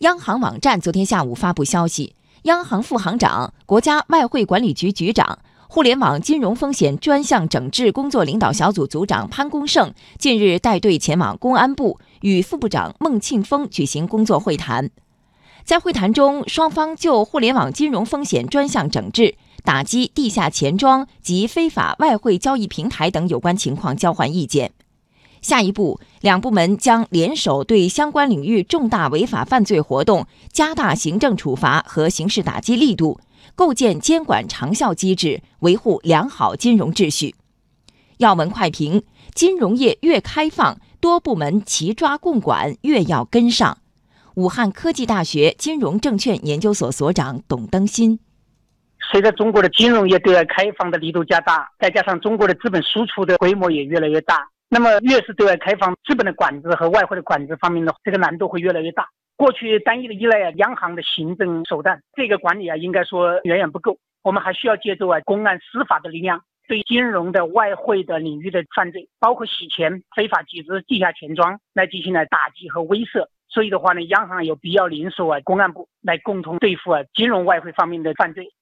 央行网站昨天下午发布消息，央行副行长、国家外汇管理局局长、互联网金融风险专项整治工作领导小组组长潘功胜近日带队前往公安部，与副部长孟庆峰举行工作会谈。在会谈中，双方就互联网金融风险专项整治、打击地下钱庄及非法外汇交易平台等有关情况交换意见。下一步，两部门将联手对相关领域重大违法犯罪活动加大行政处罚和刑事打击力度，构建监管长效机制，维护良好金融秩序。要闻快评：金融业越开放，多部门齐抓共管越要跟上。武汉科技大学金融证券研究所所长董登新，随着中国的金融业对外开放的力度加大，再加上中国的资本输出的规模也越来越大，那么越是对外开放，资本的管制和外汇的管制方面呢，这个难度会越来越大。过去单一的依赖啊，央行的行政手段，这个管理啊，应该说远远不够。我们还需要借助啊公安司法的力量，对金融的外汇的领域的犯罪，包括洗钱、非法集资、地下钱庄来进行来打击和威慑。所以的话呢，央行有必要联手啊，公安部来共同对付啊金融外汇方面的犯罪。